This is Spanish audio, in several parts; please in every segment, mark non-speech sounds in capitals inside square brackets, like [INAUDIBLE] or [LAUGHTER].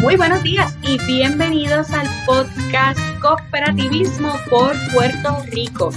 Muy buenos días y bienvenidos al podcast Cooperativismo por Puerto Rico.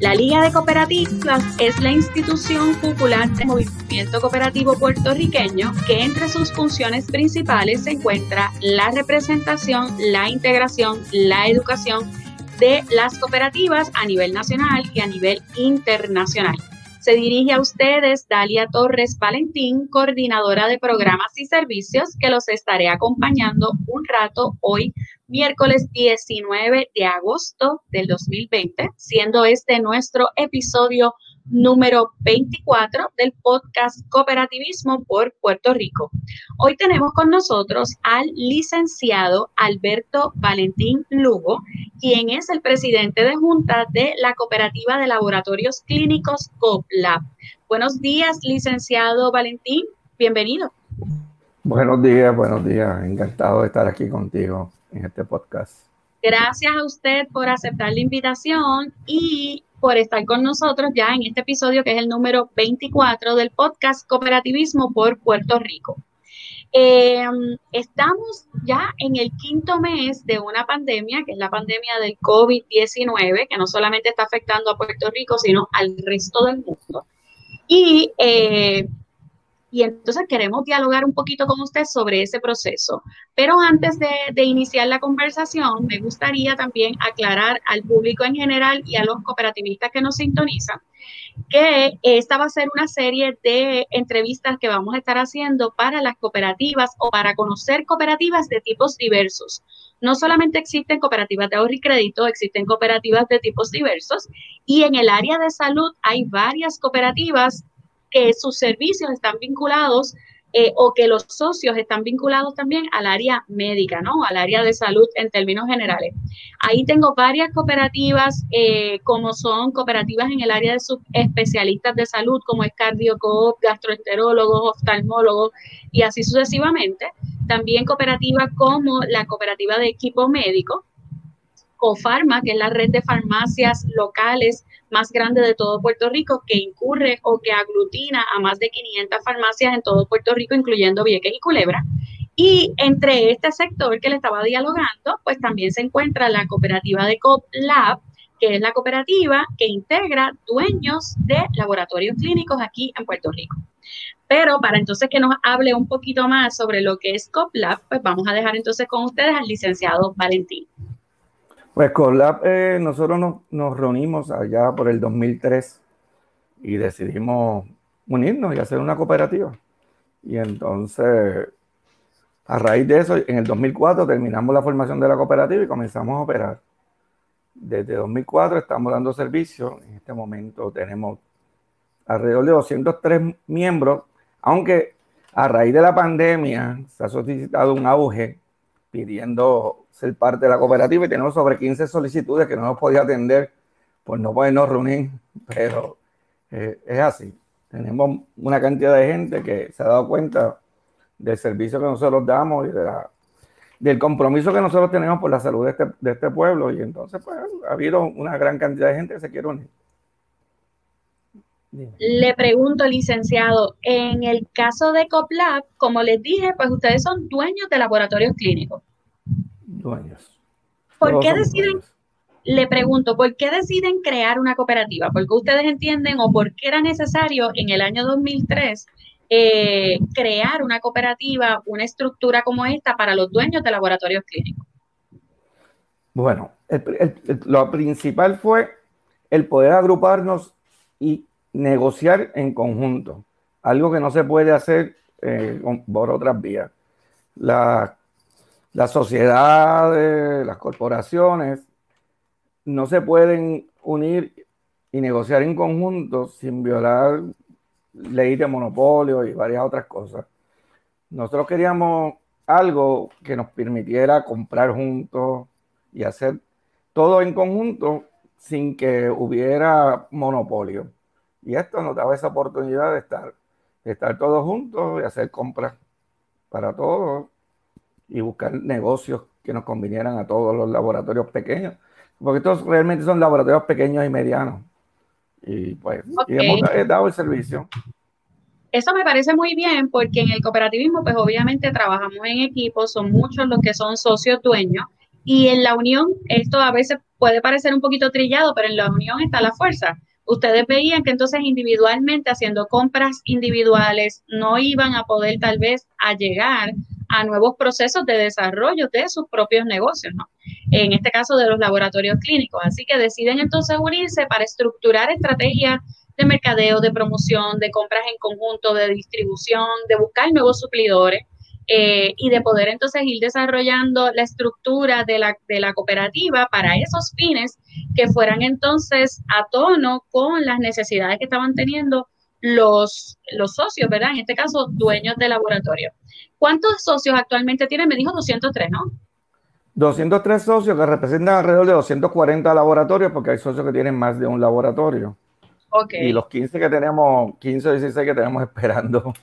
La Liga de Cooperativas es la institución popular del movimiento cooperativo puertorriqueño que entre sus funciones principales se encuentra la representación, la integración, la educación de las cooperativas a nivel nacional y a nivel internacional. Se dirige a ustedes Dalia Torres Valentín, coordinadora de programas y servicios, que los estaré acompañando un rato hoy, miércoles 19 de agosto del 2020, siendo este nuestro episodio número 24 del podcast Cooperativismo por Puerto Rico. Hoy tenemos con nosotros al licenciado Alberto Valentín Lugo, quien es el presidente de junta de la Cooperativa de Laboratorios Clínicos COPLAB. Buenos días, licenciado Valentín, bienvenido. Buenos días, buenos días. Encantado de estar aquí contigo en este podcast. Gracias a usted por aceptar la invitación y por estar con nosotros ya en este episodio que es el número 24 del podcast Cooperativismo por Puerto Rico. Eh, estamos ya en el quinto mes de una pandemia, que es la pandemia del COVID-19, que no solamente está afectando a Puerto Rico, sino al resto del mundo. Y eh, y entonces queremos dialogar un poquito con usted sobre ese proceso. Pero antes de, iniciar la conversación, me gustaría también aclarar al público en general y a los cooperativistas que nos sintonizan que esta va a ser una serie de entrevistas que vamos a estar haciendo para las cooperativas o para conocer cooperativas de tipos diversos. No solamente existen cooperativas de ahorro y crédito, existen cooperativas de tipos diversos y en el área de salud hay varias cooperativas que sus servicios están vinculados eh, o que los socios están vinculados también al área médica, ¿no? Al área de salud en términos generales. Ahí tengo varias cooperativas, eh, como son cooperativas en el área de subespecialistas de salud, como es cardiocoop, gastroenterólogos, oftalmólogos y así sucesivamente. También cooperativas como la cooperativa de equipo médico, COFARMA, que es la red de farmacias locales más grande de todo Puerto Rico, que incurre o que aglutina a más de 500 farmacias en todo Puerto Rico, incluyendo Vieques y Culebra. Y entre este sector que le estaba dialogando, pues también se encuentra la cooperativa de COPLAB, que es la cooperativa que integra dueños de laboratorios clínicos aquí en Puerto Rico. Pero para entonces que nos hable un poquito más sobre lo que es COPLAB, pues vamos a dejar entonces con ustedes al licenciado Valentín. Pues con eh, nosotros nos, reunimos allá por el 2003 y decidimos unirnos y hacer una cooperativa. Y entonces, a raíz de eso, en el 2004 terminamos la formación de la cooperativa y comenzamos a operar. Desde 2004 estamos dando servicio. En este momento tenemos alrededor de 203 miembros, aunque a raíz de la pandemia se ha solicitado un auge pidiendo ser parte de la cooperativa y tenemos sobre 15 solicitudes que no nos podía atender por no podernos reunir, pero eh, es así. Tenemos una cantidad de gente que se ha dado cuenta del servicio que nosotros damos y de la, del compromiso que nosotros tenemos por la salud de este, de este pueblo y entonces pues ha habido una gran cantidad de gente que se quiere unir. Le pregunto, licenciado, en el caso de COPLAB, como les dije, pues ustedes son dueños de laboratorios clínicos dueños. ¿Por qué deciden, le pregunto, ¿por qué deciden crear una cooperativa? ¿Por qué ustedes entienden o por qué era necesario en el año 2003 eh, crear una cooperativa, una estructura como esta para los dueños de laboratorios clínicos? Bueno, lo principal fue el poder agruparnos y negociar en conjunto, algo que no se puede hacer eh, por otras vías. La las sociedades, las corporaciones, no se pueden unir y negociar en conjunto sin violar ley de monopolio y varias otras cosas. Nosotros queríamos algo que nos permitiera comprar juntos y hacer todo en conjunto sin que hubiera monopolio. Y esto nos daba esa oportunidad de estar, de estar todos juntos y hacer compras para todos y buscar negocios que nos convinieran a todos los laboratorios pequeños, porque estos realmente son laboratorios pequeños y medianos. Y pues hemos dado el servicio. Eso me parece muy bien porque en el cooperativismo, pues obviamente trabajamos en equipo, son muchos los que son socios dueños y en la unión, esto a veces puede parecer un poquito trillado, pero en la unión está la fuerza. Ustedes veían que entonces individualmente haciendo compras individuales no iban a poder tal vez a llegar a nuevos procesos de desarrollo de sus propios negocios, ¿no? En este caso de los laboratorios clínicos. Así que deciden entonces unirse para estructurar estrategias de mercadeo, de promoción, de compras en conjunto, de distribución, de buscar nuevos suplidores eh, y de poder entonces ir desarrollando la estructura de la, de la cooperativa para esos fines que fueran entonces a tono con las necesidades que estaban teniendo los, los socios, ¿verdad? En este caso, dueños de laboratorio. ¿Cuántos socios actualmente tienen? Me dijo 203, ¿no? 203 socios que representan alrededor de 240 laboratorios porque hay socios que tienen más de un laboratorio. Y los 15 que tenemos, 15 o 16 que tenemos [LAUGHS] esperando.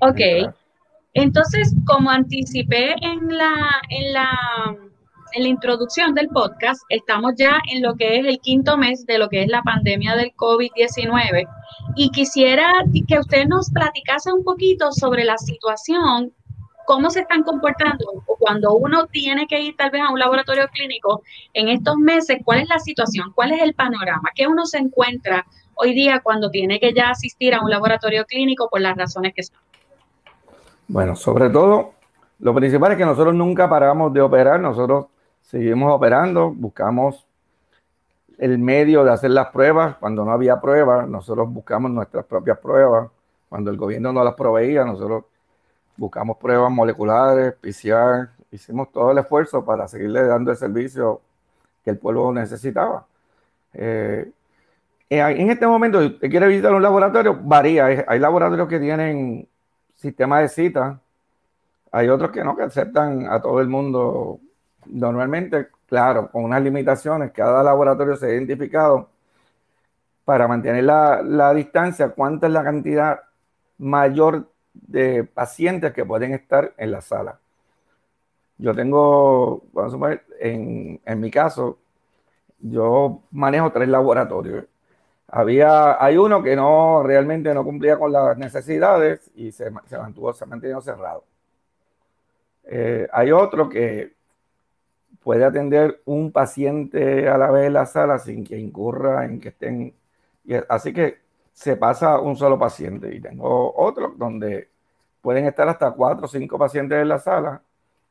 Ok. Entonces, como anticipé en la, en la, en la introducción del podcast, estamos ya en lo que es el quinto mes de lo que es la pandemia del COVID-19 y quisiera que usted nos platicase un poquito sobre la situación cómo se están comportando cuando uno tiene que ir tal vez a un laboratorio clínico en estos meses, cuál es la situación, cuál es el panorama, qué uno se encuentra hoy día cuando tiene que ya asistir a un laboratorio clínico por las razones que son. Bueno, sobre todo, lo principal es que nosotros nunca paramos de operar, nosotros seguimos operando, buscamos el medio de hacer las pruebas. Cuando no había pruebas, nosotros buscamos nuestras propias pruebas. Cuando el gobierno no las proveía, nosotros buscamos pruebas moleculares, PCR, hicimos todo el esfuerzo para seguirle dando el servicio que el pueblo necesitaba. Eh, eh, en este momento, si usted quiere visitar un laboratorio, varía. Hay laboratorios que tienen sistema de cita, hay otros que no, que aceptan a todo el mundo normalmente, claro, con unas limitaciones. Cada laboratorio se ha identificado para mantener la, la distancia, cuánta es la cantidad mayor de pacientes que pueden estar en la sala. Yo tengo, vamos a en, en mi caso, yo manejo tres laboratorios. Había, hay uno que no realmente no cumplía con las necesidades y se, mantuvo, se mantuvo cerrado. Eh, hay otro que puede atender un paciente a la vez en la sala sin que incurra en que estén. así que se pasa un solo paciente y tengo otro donde pueden estar hasta cuatro o cinco pacientes en la sala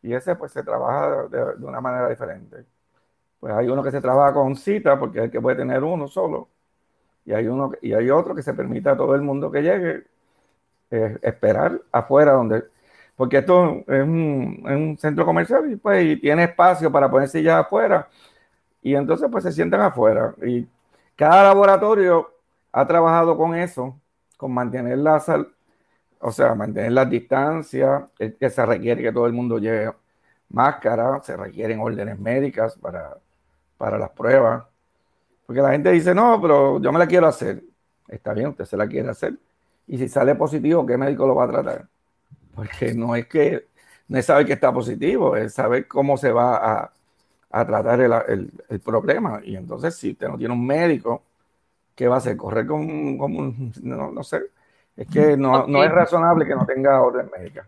y ese pues se trabaja de, una manera diferente. Pues hay uno que se trabaja con cita porque es el que puede tener uno solo y hay, uno, y hay otro que se permite a todo el mundo que llegue eh, esperar afuera donde porque esto es un, centro comercial y pues tiene espacio para poner sillas afuera y entonces pues se sientan afuera y cada laboratorio ha trabajado con eso, con mantener la o sea, mantener las distancias, que se requiere que todo el mundo lleve máscara, se requieren órdenes médicas para, para las pruebas, porque la gente dice, no, pero yo me la quiero hacer. Está bien, usted se la quiere hacer. Y si sale positivo, ¿qué médico lo va a tratar? Porque no es que no es saber que está positivo, es saber cómo se va a, a tratar el, el, problema. Y entonces, si usted no tiene un médico, ¿qué va a hacer? Correr con, con un, no, no, sé. Es que no, no es razonable que no tenga orden médica.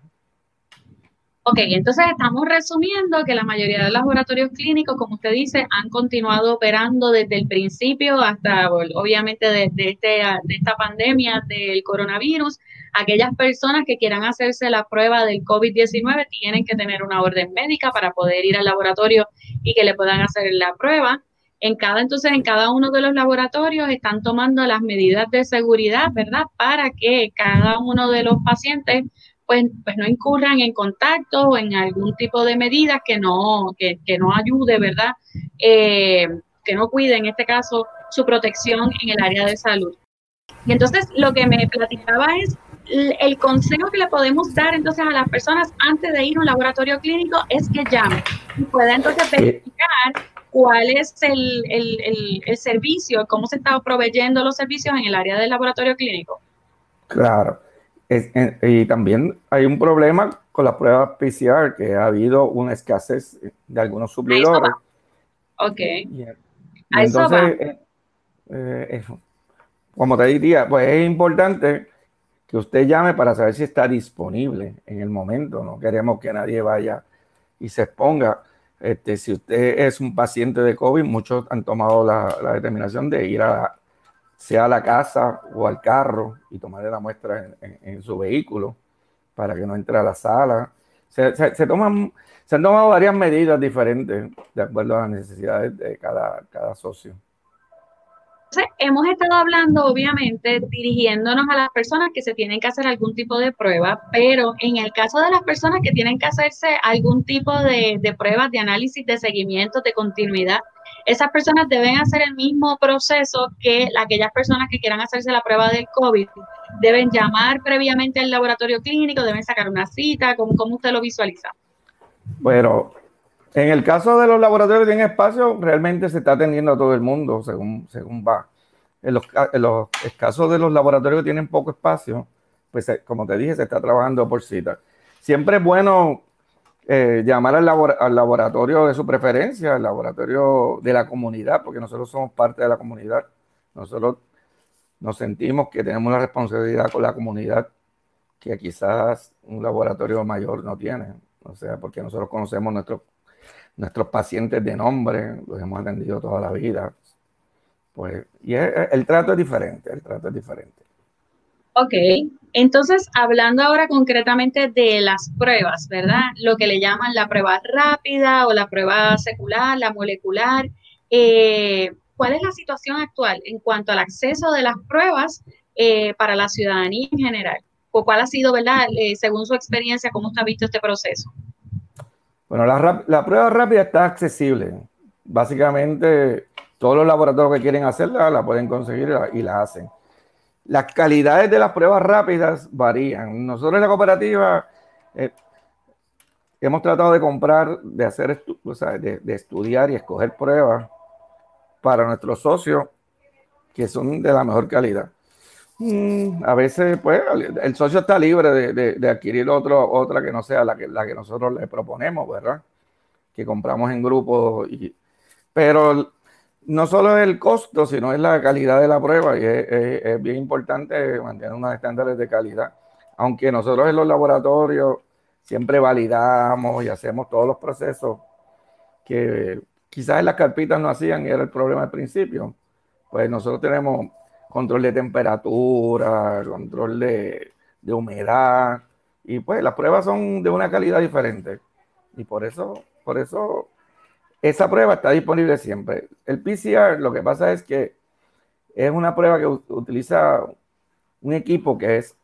Ok, entonces estamos resumiendo que la mayoría de los laboratorios clínicos, como usted dice, han continuado operando desde el principio hasta, obviamente, desde este, de esta pandemia del coronavirus. Aquellas personas que quieran hacerse la prueba del COVID-19 tienen que tener una orden médica para poder ir al laboratorio y que le puedan hacer la prueba. En cada, entonces, en cada uno de los laboratorios están tomando las medidas de seguridad, ¿verdad? Para que cada uno de los pacientes pues, pues no incurran en contacto o en algún tipo de medidas que no, que, no ayude, ¿verdad? Eh, que no cuide, en este caso, su protección en el área de salud. Y entonces lo que me platicaba es el consejo que le podemos dar entonces a las personas antes de ir a un laboratorio clínico es que llamen y pueda entonces verificar cuál es el, el, el servicio, cómo se está proveyendo los servicios en el área del laboratorio clínico. Claro y también hay un problema con las pruebas PCR, que ha habido una escasez de algunos suplidores. Ok. entonces, eh, eh, como te diría, pues es importante que usted llame para saber si está disponible en el momento. No queremos que nadie vaya y se exponga. Este, si usted es un paciente de COVID, muchos han tomado la, determinación de ir a sea a la casa o al carro y tomarle la muestra en, su vehículo para que no entre a la sala. Se, toman, se han tomado varias medidas diferentes de acuerdo a las necesidades de cada, cada socio hemos estado hablando, obviamente, dirigiéndonos a las personas que se tienen que hacer algún tipo de prueba, pero en el caso de las personas que tienen que hacerse algún tipo de, pruebas de análisis, de seguimiento, de continuidad, esas personas deben hacer el mismo proceso que aquellas personas que quieran hacerse la prueba del COVID. Deben llamar previamente al laboratorio clínico, deben sacar una cita, ¿cómo, usted lo visualiza? Bueno, en el caso de los laboratorios en espacio, realmente se está atendiendo a todo el mundo según, según va. En los, casos de los laboratorios que tienen poco espacio, pues eh, como te dije, se está trabajando por cita. Siempre es bueno eh, llamar al, al, laboratorio de su preferencia, al laboratorio de la comunidad, porque nosotros somos parte de la comunidad. Nosotros nos sentimos que tenemos una responsabilidad con la comunidad que quizás un laboratorio mayor no tiene. O sea, porque nosotros conocemos nuestros nuestros pacientes de nombre, los hemos atendido toda la vida. Pues, y el trato es diferente, el trato es diferente. Ok, entonces hablando ahora concretamente de las pruebas, ¿verdad? Lo que le llaman la prueba rápida o la prueba secular, la molecular. Eh, ¿Cuál es la situación actual en cuanto al acceso de las pruebas eh, para la ciudadanía en general? ¿Cuál ha sido, verdad, eh, según su experiencia, cómo ha visto este proceso? Bueno, la, prueba rápida está accesible. Básicamente, todos los laboratorios que quieren hacerla la pueden conseguir y la hacen. Las calidades de las pruebas rápidas varían. Nosotros en la cooperativa eh, hemos tratado de comprar, de hacer, de, estudiar y escoger pruebas para nuestros socios que son de la mejor calidad. Mm, a veces, pues, el socio está libre de, adquirir otra que no sea la que, nosotros le proponemos, ¿verdad? Que compramos en grupo. Pero no solo es el costo, sino es la calidad de la prueba. Y es, bien importante mantener unos estándares de calidad. Aunque nosotros en los laboratorios siempre validamos y hacemos todos los procesos que quizás en las carpitas no hacían y era el problema al principio. Pues nosotros tenemos control de temperatura, control de, humedad, y pues las pruebas son de una calidad diferente. Y por eso, por eso esa prueba está disponible siempre. El PCR, lo que pasa es que es una prueba que utiliza un equipo que es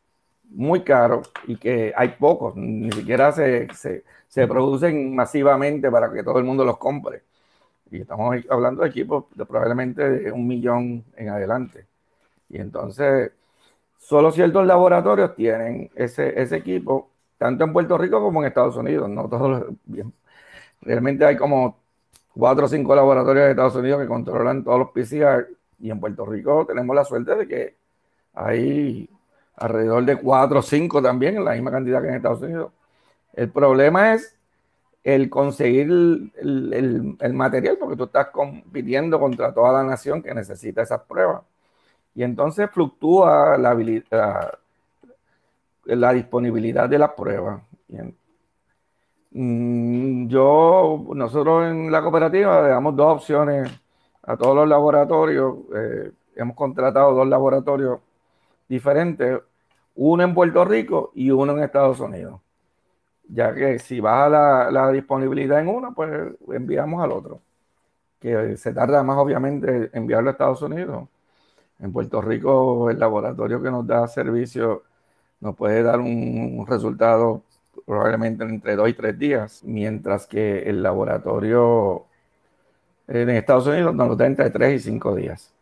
muy caro y que hay pocos, ni siquiera se, se, producen masivamente para que todo el mundo los compre. Y estamos hablando de equipos de probablemente de un millón en adelante. Y entonces, solo ciertos laboratorios tienen ese, ese equipo, tanto en Puerto Rico como en Estados Unidos. No todos. Realmente hay como cuatro o cinco laboratorios de Estados Unidos que controlan todos los PCR y en Puerto Rico tenemos la suerte de que hay alrededor de cuatro o cinco también en la misma cantidad que en Estados Unidos. El problema es el conseguir el, material porque tú estás compitiendo contra toda la nación que necesita esas pruebas y entonces fluctúa la, disponibilidad de la prueba. Mm, yo, nosotros en la cooperativa le damos dos opciones a todos los laboratorios. Eh, hemos contratado dos laboratorios diferentes, uno en Puerto Rico y uno en Estados Unidos. Ya que si baja la disponibilidad en uno, pues enviamos al otro. Que se tarda más, obviamente, enviarlo a Estados Unidos en Puerto Rico, el laboratorio que nos da servicio nos puede dar un, resultado probablemente entre dos y tres días, mientras que el laboratorio en Estados Unidos nos lo da entre tres y cinco días.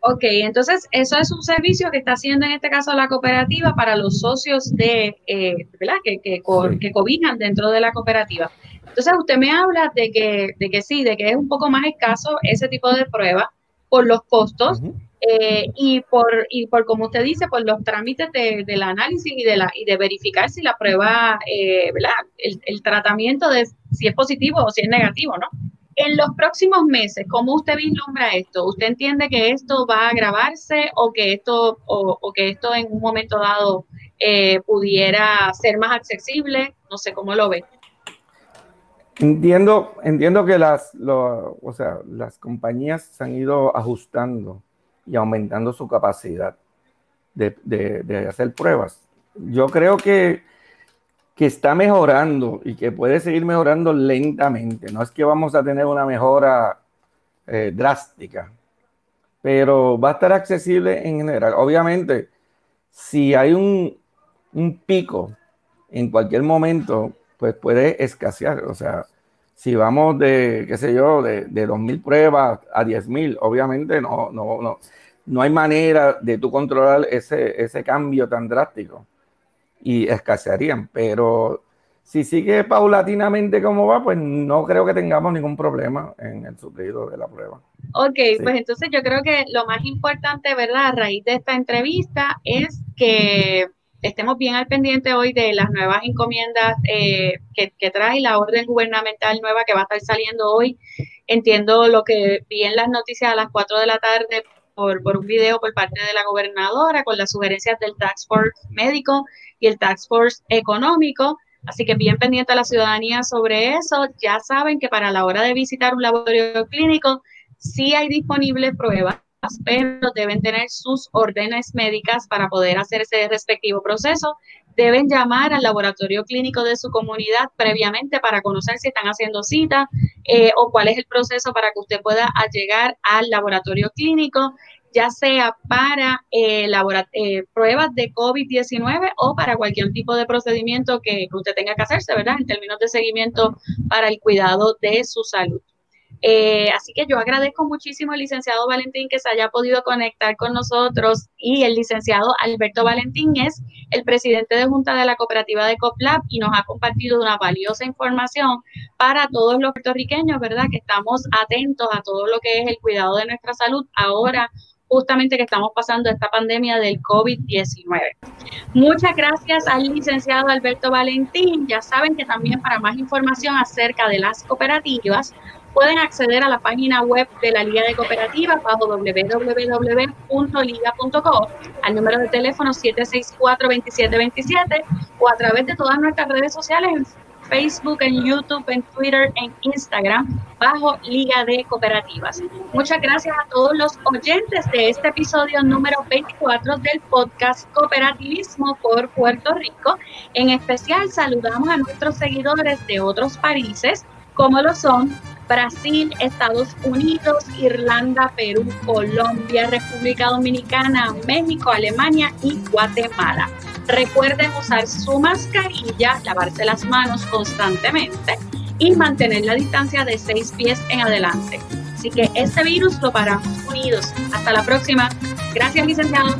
Ok, entonces eso es un servicio que está haciendo en este caso la cooperativa para los socios de, eh, ¿verdad? Que, que, que, cobijan dentro de la cooperativa. Entonces usted me habla de que, de que sí, de que es un poco más escaso ese tipo de prueba, por los costos eh, y, por, y por, como usted dice, por los trámites de, del análisis y de, la, y de verificar si la prueba, eh, ¿verdad? El, tratamiento de si es positivo o si es negativo, ¿no? En los próximos meses, ¿cómo usted vislumbra esto? ¿Usted entiende que esto va a agravarse o que esto, o, que esto en un momento dado eh, pudiera ser más accesible? No sé cómo lo ve. Entiendo, entiendo que las, o sea, las compañías se han ido ajustando y aumentando su capacidad de, de hacer pruebas. Yo creo que que está mejorando y que puede seguir mejorando lentamente. No es que vamos a tener una mejora eh, drástica, pero va a estar accesible en general. Obviamente, si hay un, pico en cualquier momento, pues puede escasear. O sea, si vamos de, qué sé yo, de, de 2.000 pruebas a 10.000, obviamente no, no, no, no hay manera de tú controlar ese, ese cambio tan drástico y escasearían. Pero si sigue paulatinamente como va, pues no creo que tengamos ningún problema en el suplido de la prueba. Ok, pues entonces yo creo que lo más importante, ¿verdad? A raíz de esta entrevista es que estemos bien al pendiente hoy de las nuevas encomiendas eh, que, trae la orden gubernamental nueva que va a estar saliendo hoy. Entiendo lo que vi en las noticias a las 4 de la tarde por, por un video por parte de la gobernadora con las sugerencias del Tax Force médico y el Tax Force económico. Así que bien pendiente a la ciudadanía sobre eso. Ya saben que para la hora de visitar un laboratorio clínico, sí hay disponibles pruebas, pero deben tener sus órdenes médicas para poder hacer ese respectivo proceso. Deben llamar al laboratorio clínico de su comunidad previamente para conocer si están haciendo cita eh, o cuál es el proceso para que usted pueda llegar al laboratorio clínico ya sea para eh, eh, pruebas de COVID-19 o para cualquier tipo de procedimiento que, usted tenga que hacerse, ¿verdad? En términos de seguimiento para el cuidado de su salud. Eh, así que yo agradezco muchísimo al licenciado Valentín que se haya podido conectar con nosotros y el licenciado Alberto Valentín es el presidente de Junta de la Cooperativa de COPLAB y nos ha compartido una valiosa información para todos los puertorriqueños, ¿verdad? Que estamos atentos a todo lo que es el cuidado de nuestra salud ahora justamente que estamos pasando esta pandemia del COVID-19. Muchas gracias al licenciado Alberto Valentín. Ya saben que también para más información acerca de las cooperativas pueden acceder a la página web de la Liga de Cooperativas bajo www.liga.co, al número de teléfono 764-2727 o a través de todas nuestras redes sociales en Facebook, en YouTube, en Twitter, en Instagram, bajo Liga de Cooperativas. Muchas gracias a todos los oyentes de este episodio número 24 del podcast Cooperativismo por Puerto Rico. En especial saludamos a nuestros seguidores de otros países, como lo son Brasil, Estados Unidos, Irlanda, Perú, Colombia, República Dominicana, México, Alemania y Guatemala. Recuerden usar su mascarilla, lavarse las manos constantemente y mantener la distancia de seis pies en adelante. Así que este virus lo paramos unidos. Hasta la próxima. Gracias, licenciado.